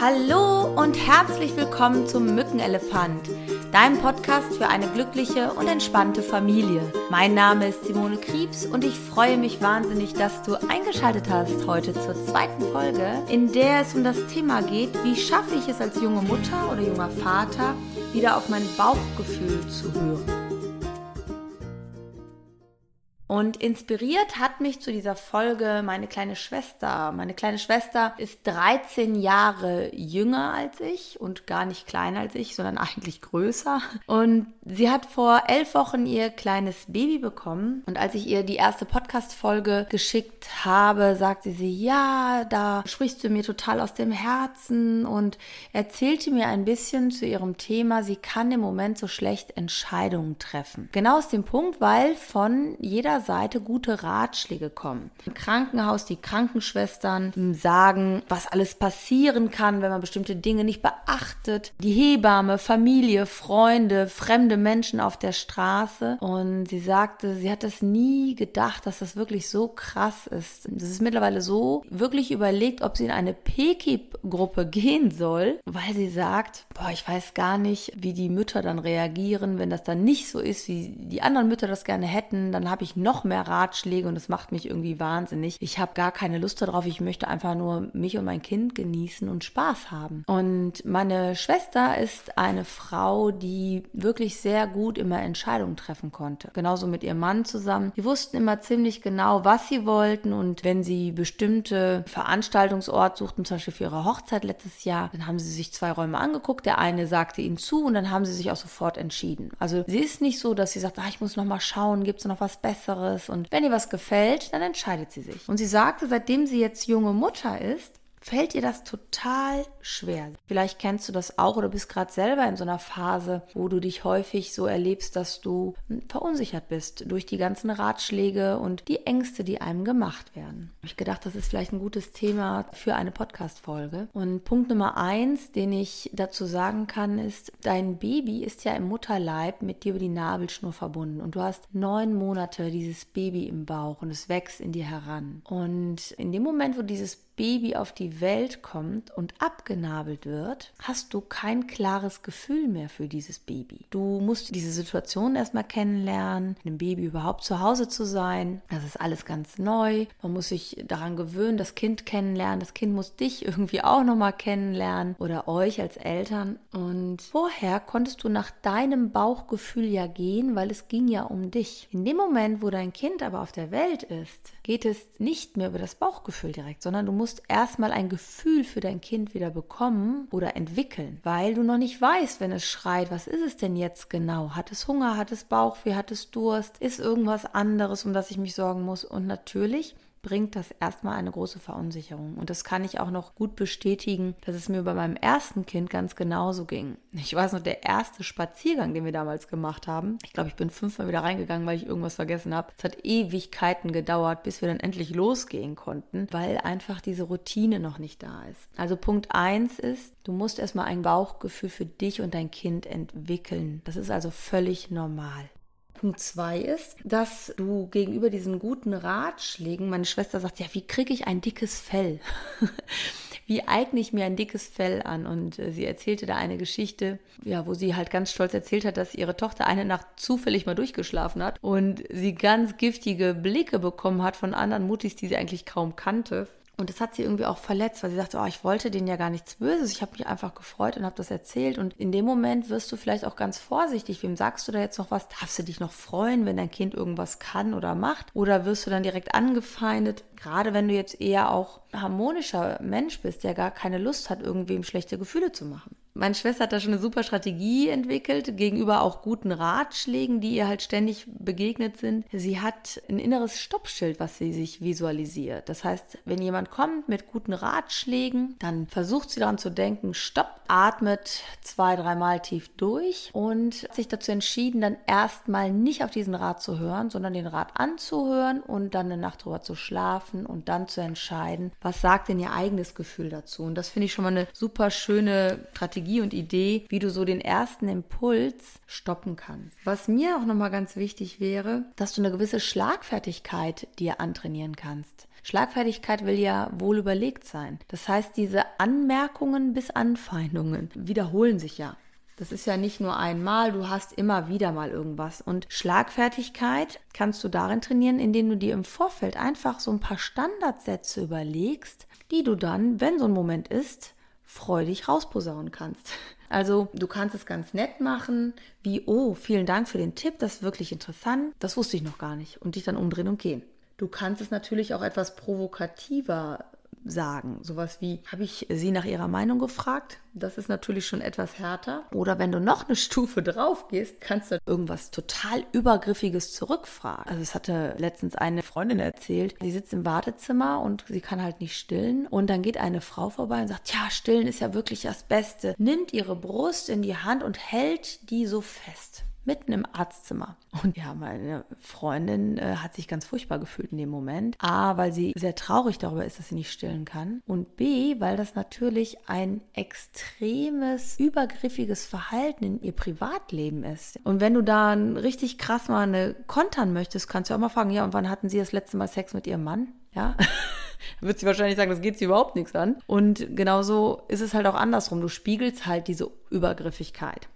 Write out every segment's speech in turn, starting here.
Hallo und herzlich willkommen zum Mückenelefant, deinem Podcast für eine glückliche und entspannte Familie. Mein Name ist Simone Kriebs und ich freue mich wahnsinnig, dass du eingeschaltet hast heute zur zweiten Folge, in der es um das Thema geht, wie schaffe ich es als junge Mutter oder junger Vater, wieder auf mein Bauchgefühl zu hören. Und inspiriert hat mich zu dieser Folge meine kleine Schwester. Meine kleine Schwester ist 13 Jahre jünger als ich und gar nicht kleiner als ich, sondern eigentlich größer. Und sie hat vor elf Wochen ihr kleines Baby bekommen. Und als ich ihr die erste Podcast-Folge geschickt habe, sagte sie, ja, da sprichst du mir total aus dem Herzen und erzählte mir ein bisschen zu ihrem Thema, sie kann im Moment so schlecht Entscheidungen treffen. Genau aus dem Punkt, weil von jeder Seite gute Ratschläge kommen. Im Krankenhaus die Krankenschwestern sagen, was alles passieren kann, wenn man bestimmte Dinge nicht beachtet. Die Hebamme, Familie, Freunde, fremde Menschen auf der Straße. Und sie sagte, sie hat das nie gedacht, dass das wirklich so krass ist. Das ist mittlerweile so wirklich überlegt, ob sie in eine PKIP-Gruppe gehen soll, weil sie sagt, boah, ich weiß gar nicht, wie die Mütter dann reagieren, wenn das dann nicht so ist, wie die anderen Mütter das gerne hätten. Dann habe ich noch noch mehr Ratschläge und es macht mich irgendwie wahnsinnig. Ich habe gar keine Lust darauf. Ich möchte einfach nur mich und mein Kind genießen und Spaß haben. Und meine Schwester ist eine Frau, die wirklich sehr gut immer Entscheidungen treffen konnte. Genauso mit ihrem Mann zusammen. Die wussten immer ziemlich genau, was sie wollten und wenn sie bestimmte Veranstaltungsorte suchten, zum Beispiel für ihre Hochzeit letztes Jahr, dann haben sie sich zwei Räume angeguckt. Der eine sagte ihnen zu und dann haben sie sich auch sofort entschieden. Also sie ist nicht so, dass sie sagt, ah, ich muss noch mal schauen, gibt es noch was Besseres? Anderes. Und wenn ihr was gefällt, dann entscheidet sie sich. Und sie sagte, seitdem sie jetzt junge Mutter ist, fällt dir das total schwer. Vielleicht kennst du das auch oder bist gerade selber in so einer Phase, wo du dich häufig so erlebst, dass du verunsichert bist durch die ganzen Ratschläge und die Ängste, die einem gemacht werden. Ich gedacht, das ist vielleicht ein gutes Thema für eine Podcast-Folge. Und Punkt Nummer eins, den ich dazu sagen kann, ist, dein Baby ist ja im Mutterleib mit dir über die Nabelschnur verbunden und du hast neun Monate dieses Baby im Bauch und es wächst in dir heran. Und in dem Moment, wo dieses Baby auf die Welt kommt und abgenabelt wird, hast du kein klares Gefühl mehr für dieses Baby. Du musst diese Situation erstmal kennenlernen, dem Baby überhaupt zu Hause zu sein. Das ist alles ganz neu. Man muss sich daran gewöhnen, das Kind kennenlernen. Das Kind muss dich irgendwie auch nochmal kennenlernen oder euch als Eltern. Und vorher konntest du nach deinem Bauchgefühl ja gehen, weil es ging ja um dich. In dem Moment, wo dein Kind aber auf der Welt ist, geht es nicht mehr über das Bauchgefühl direkt, sondern du musst erstmal ein Gefühl für dein Kind wieder bekommen oder entwickeln, weil du noch nicht weißt, wenn es schreit, was ist es denn jetzt genau? Hat es Hunger, hat es Bauchweh, hat es Durst? Ist irgendwas anderes, um das ich mich sorgen muss? Und natürlich bringt das erstmal eine große Verunsicherung. Und das kann ich auch noch gut bestätigen, dass es mir bei meinem ersten Kind ganz genauso ging. Ich weiß noch, der erste Spaziergang, den wir damals gemacht haben, ich glaube, ich bin fünfmal wieder reingegangen, weil ich irgendwas vergessen habe. Es hat Ewigkeiten gedauert, bis wir dann endlich losgehen konnten, weil einfach diese Routine noch nicht da ist. Also Punkt eins ist, du musst erstmal ein Bauchgefühl für dich und dein Kind entwickeln. Das ist also völlig normal. Punkt zwei ist, dass du gegenüber diesen guten Ratschlägen, meine Schwester sagt, ja, wie kriege ich ein dickes Fell? wie eigne ich mir ein dickes Fell an? Und äh, sie erzählte da eine Geschichte, ja, wo sie halt ganz stolz erzählt hat, dass ihre Tochter eine Nacht zufällig mal durchgeschlafen hat und sie ganz giftige Blicke bekommen hat von anderen Muttis, die sie eigentlich kaum kannte. Und das hat sie irgendwie auch verletzt, weil sie sagte, oh, ich wollte denen ja gar nichts Böses. Ich habe mich einfach gefreut und habe das erzählt. Und in dem Moment wirst du vielleicht auch ganz vorsichtig. Wem sagst du da jetzt noch was? Darfst du dich noch freuen, wenn dein Kind irgendwas kann oder macht? Oder wirst du dann direkt angefeindet? Gerade wenn du jetzt eher auch harmonischer Mensch bist, der gar keine Lust hat, irgendwem schlechte Gefühle zu machen. Meine Schwester hat da schon eine super Strategie entwickelt, gegenüber auch guten Ratschlägen, die ihr halt ständig begegnet sind. Sie hat ein inneres Stoppschild, was sie sich visualisiert. Das heißt, wenn jemand kommt mit guten Ratschlägen, dann versucht sie daran zu denken, stopp, atmet zwei, dreimal tief durch und hat sich dazu entschieden, dann erstmal nicht auf diesen Rat zu hören, sondern den Rat anzuhören und dann eine Nacht drüber zu schlafen und dann zu entscheiden, was sagt denn ihr eigenes Gefühl dazu. Und das finde ich schon mal eine super schöne Strategie Strategie und Idee, wie du so den ersten Impuls stoppen kannst. Was mir auch nochmal ganz wichtig wäre, dass du eine gewisse Schlagfertigkeit dir antrainieren kannst. Schlagfertigkeit will ja wohl überlegt sein. Das heißt, diese Anmerkungen bis Anfeindungen wiederholen sich ja. Das ist ja nicht nur einmal, du hast immer wieder mal irgendwas. Und Schlagfertigkeit kannst du darin trainieren, indem du dir im Vorfeld einfach so ein paar Standardsätze überlegst, die du dann, wenn so ein Moment ist, freudig rausposaunen kannst. Also du kannst es ganz nett machen, wie, oh, vielen Dank für den Tipp, das ist wirklich interessant, das wusste ich noch gar nicht und dich dann umdrehen und gehen. Du kannst es natürlich auch etwas provokativer sagen. Sowas wie, habe ich Sie nach Ihrer Meinung gefragt? Das ist natürlich schon etwas härter. Oder wenn du noch eine Stufe drauf gehst, kannst du irgendwas total Übergriffiges zurückfragen. Also es hatte letztens eine Freundin erzählt, sie sitzt im Wartezimmer und sie kann halt nicht stillen. Und dann geht eine Frau vorbei und sagt, ja, stillen ist ja wirklich das Beste. Nimmt ihre Brust in die Hand und hält die so fest mitten im Arztzimmer. Und ja, meine Freundin äh, hat sich ganz furchtbar gefühlt in dem Moment. A, weil sie sehr traurig darüber ist, dass sie nicht stillen kann. Und B, weil das natürlich ein extremes, übergriffiges Verhalten in ihr Privatleben ist. Und wenn du dann richtig krass mal eine kontern möchtest, kannst du auch mal fragen, ja, und wann hatten sie das letzte Mal Sex mit ihrem Mann? Ja. wird sie wahrscheinlich sagen, das geht sie überhaupt nichts an. Und genauso ist es halt auch andersrum. Du spiegelst halt diese Übergriffigkeit.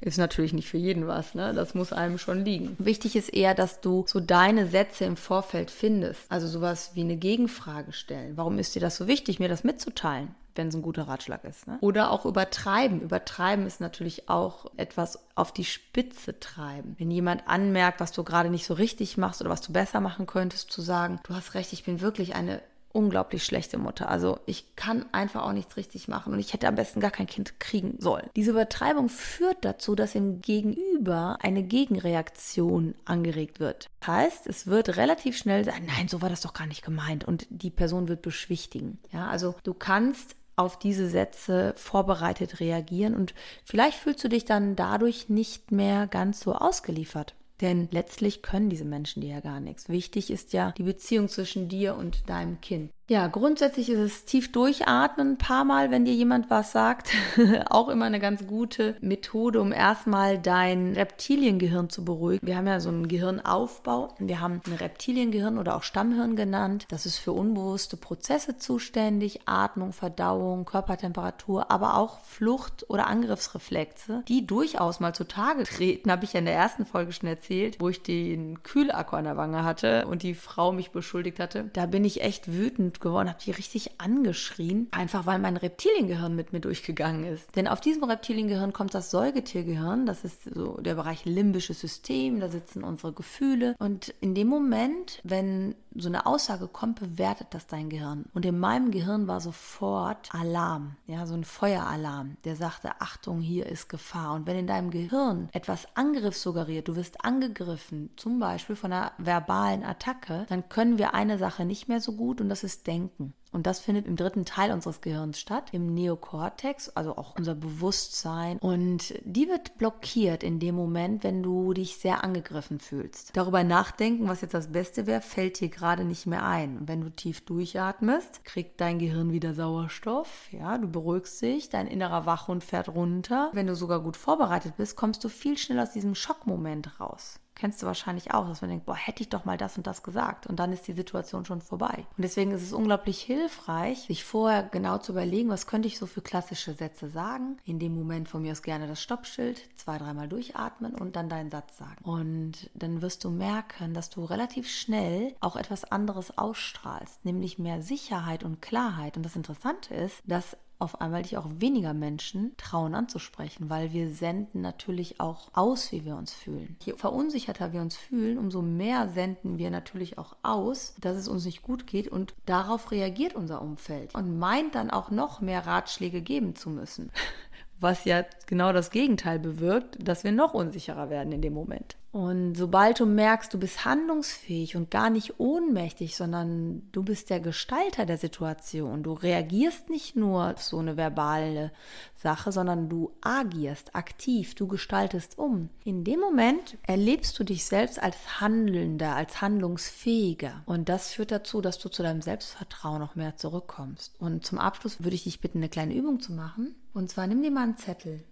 Ist natürlich nicht für jeden was, ne? Das muss einem schon liegen. Wichtig ist eher, dass du so deine Sätze im Vorfeld findest. Also sowas wie eine Gegenfrage stellen. Warum ist dir das so wichtig, mir das mitzuteilen? wenn es ein guter Ratschlag ist. Ne? Oder auch übertreiben. Übertreiben ist natürlich auch etwas auf die Spitze treiben. Wenn jemand anmerkt, was du gerade nicht so richtig machst oder was du besser machen könntest, zu sagen, du hast recht, ich bin wirklich eine unglaublich schlechte Mutter. Also ich kann einfach auch nichts richtig machen und ich hätte am besten gar kein Kind kriegen sollen. Diese Übertreibung führt dazu, dass im Gegenüber eine Gegenreaktion angeregt wird. Heißt, es wird relativ schnell sagen, nein, so war das doch gar nicht gemeint und die Person wird beschwichtigen. Ja, also du kannst auf diese Sätze vorbereitet reagieren und vielleicht fühlst du dich dann dadurch nicht mehr ganz so ausgeliefert. Denn letztlich können diese Menschen dir ja gar nichts. Wichtig ist ja die Beziehung zwischen dir und deinem Kind. Ja, grundsätzlich ist es tief durchatmen ein paar Mal, wenn dir jemand was sagt. auch immer eine ganz gute Methode, um erstmal dein Reptiliengehirn zu beruhigen. Wir haben ja so einen Gehirnaufbau. Wir haben ein Reptiliengehirn oder auch Stammhirn genannt. Das ist für unbewusste Prozesse zuständig. Atmung, Verdauung, Körpertemperatur, aber auch Flucht- oder Angriffsreflexe, die durchaus mal zutage treten. Habe ich ja in der ersten Folge schon erzählt, wo ich den Kühlakku an der Wange hatte und die Frau mich beschuldigt hatte. Da bin ich echt wütend geworden, habe die richtig angeschrien, einfach weil mein Reptiliengehirn mit mir durchgegangen ist. Denn auf diesem Reptiliengehirn kommt das Säugetiergehirn, das ist so der Bereich limbisches System, da sitzen unsere Gefühle. Und in dem Moment, wenn so eine Aussage kommt, bewertet das dein Gehirn. Und in meinem Gehirn war sofort Alarm, ja, so ein Feueralarm, der sagte, Achtung, hier ist Gefahr. Und wenn in deinem Gehirn etwas Angriff suggeriert, du wirst angegriffen, zum Beispiel von einer verbalen Attacke, dann können wir eine Sache nicht mehr so gut und das ist Denken. Und das findet im dritten Teil unseres Gehirns statt, im Neokortex, also auch unser Bewusstsein. Und die wird blockiert in dem Moment, wenn du dich sehr angegriffen fühlst. Darüber nachdenken, was jetzt das Beste wäre, fällt dir gerade nicht mehr ein. Wenn du tief durchatmest, kriegt dein Gehirn wieder Sauerstoff. Ja, du beruhigst dich, dein innerer Wachhund fährt runter. Wenn du sogar gut vorbereitet bist, kommst du viel schneller aus diesem Schockmoment raus. Kennst du wahrscheinlich auch, dass man denkt, boah, hätte ich doch mal das und das gesagt. Und dann ist die Situation schon vorbei. Und deswegen ist es unglaublich hilfreich, sich vorher genau zu überlegen, was könnte ich so für klassische Sätze sagen. In dem Moment von mir aus gerne das Stoppschild, zwei, dreimal durchatmen und dann deinen Satz sagen. Und dann wirst du merken, dass du relativ schnell auch etwas anderes ausstrahlst, nämlich mehr Sicherheit und Klarheit. Und das Interessante ist, dass auf einmal dich auch weniger Menschen trauen anzusprechen, weil wir senden natürlich auch aus, wie wir uns fühlen. Je verunsicherter wir uns fühlen, umso mehr senden wir natürlich auch aus, dass es uns nicht gut geht und darauf reagiert unser Umfeld und meint dann auch noch mehr Ratschläge geben zu müssen. Was ja genau das Gegenteil bewirkt, dass wir noch unsicherer werden in dem Moment. Und sobald du merkst, du bist handlungsfähig und gar nicht ohnmächtig, sondern du bist der Gestalter der Situation, du reagierst nicht nur auf so eine verbale Sache, sondern du agierst aktiv, du gestaltest um. In dem Moment erlebst du dich selbst als Handelnder, als Handlungsfähiger. Und das führt dazu, dass du zu deinem Selbstvertrauen noch mehr zurückkommst. Und zum Abschluss würde ich dich bitten, eine kleine Übung zu machen. Und zwar nimm dir mal einen Zettel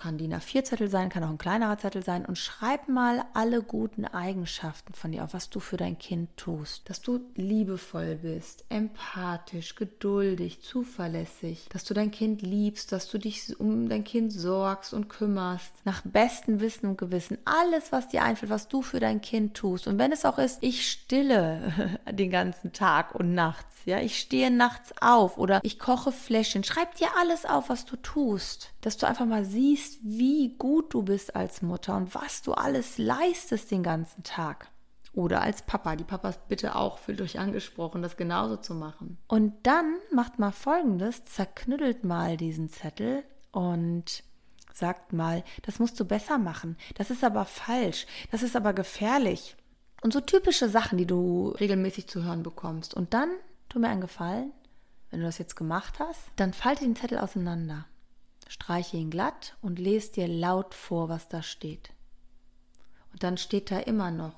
kann DIN A4-Zettel sein, kann auch ein kleinerer Zettel sein und schreib mal alle guten Eigenschaften von dir auf, was du für dein Kind tust. Dass du liebevoll bist, empathisch, geduldig, zuverlässig, dass du dein Kind liebst, dass du dich um dein Kind sorgst und kümmerst, nach bestem Wissen und Gewissen. Alles, was dir einfällt, was du für dein Kind tust. Und wenn es auch ist, ich stille den ganzen Tag und nachts, ja, ich stehe nachts auf oder ich koche Fläschchen. Schreib dir alles auf, was du tust, dass du einfach mal siehst, wie gut du bist als Mutter und was du alles leistest den ganzen Tag. Oder als Papa. Die Papas bitte auch, fühlt euch angesprochen, das genauso zu machen. Und dann macht mal folgendes: zerknüttelt mal diesen Zettel und sagt mal, das musst du besser machen. Das ist aber falsch. Das ist aber gefährlich. Und so typische Sachen, die du regelmäßig zu hören bekommst. Und dann tu mir einen Gefallen, wenn du das jetzt gemacht hast, dann falte den Zettel auseinander, streiche ihn glatt und lese dir laut vor, was da steht. Und dann steht da immer noch,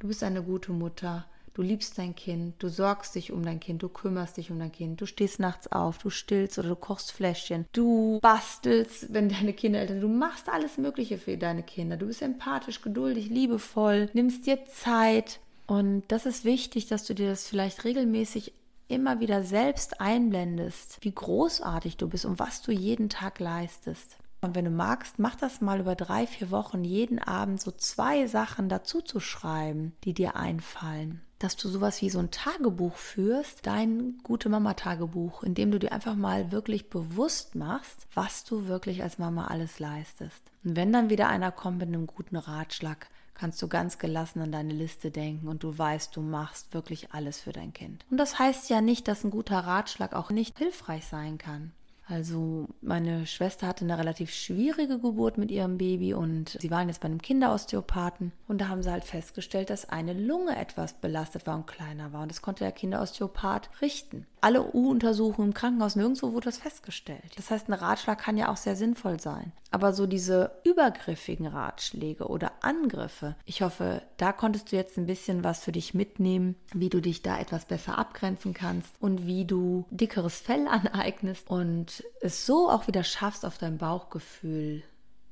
du bist eine gute Mutter, du liebst dein Kind, du sorgst dich um dein Kind, du kümmerst dich um dein Kind, du stehst nachts auf, du stillst oder du kochst Fläschchen, du bastelst, wenn deine Kinder älter sind, du machst alles Mögliche für deine Kinder, du bist empathisch, geduldig, liebevoll, nimmst dir Zeit, und das ist wichtig, dass du dir das vielleicht regelmäßig immer wieder selbst einblendest, wie großartig du bist und was du jeden Tag leistest. Und wenn du magst, mach das mal über drei, vier Wochen, jeden Abend so zwei Sachen dazu zu schreiben, die dir einfallen. Dass du sowas wie so ein Tagebuch führst, dein gute Mama-Tagebuch, in dem du dir einfach mal wirklich bewusst machst, was du wirklich als Mama alles leistest. Und wenn dann wieder einer kommt mit einem guten Ratschlag, kannst du ganz gelassen an deine Liste denken und du weißt, du machst wirklich alles für dein Kind. Und das heißt ja nicht, dass ein guter Ratschlag auch nicht hilfreich sein kann. Also meine Schwester hatte eine relativ schwierige Geburt mit ihrem Baby und sie waren jetzt bei einem Kinderosteopathen und da haben sie halt festgestellt, dass eine Lunge etwas belastet war und kleiner war und das konnte der Kinderosteopath richten. Alle U-Untersuchungen im Krankenhaus, nirgendwo wurde das festgestellt. Das heißt, ein Ratschlag kann ja auch sehr sinnvoll sein. Aber so diese übergriffigen Ratschläge oder Angriffe, ich hoffe, da konntest du jetzt ein bisschen was für dich mitnehmen, wie du dich da etwas besser abgrenzen kannst und wie du dickeres Fell aneignest und es so auch wieder schaffst, auf dein Bauchgefühl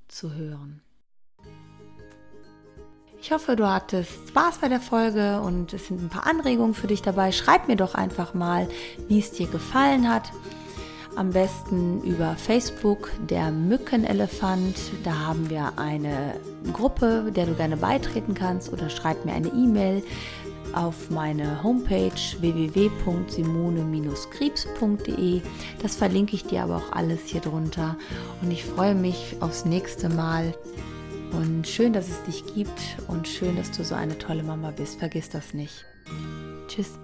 zu hören. Ich hoffe, du hattest Spaß bei der Folge und es sind ein paar Anregungen für dich dabei. Schreib mir doch einfach mal, wie es dir gefallen hat. Am besten über Facebook, der Mückenelefant. Da haben wir eine Gruppe, der du gerne beitreten kannst oder schreib mir eine E-Mail auf meine Homepage www.simone-krebs.de. Das verlinke ich dir aber auch alles hier drunter. Und ich freue mich aufs nächste Mal. Und schön, dass es dich gibt und schön, dass du so eine tolle Mama bist. Vergiss das nicht. Tschüss.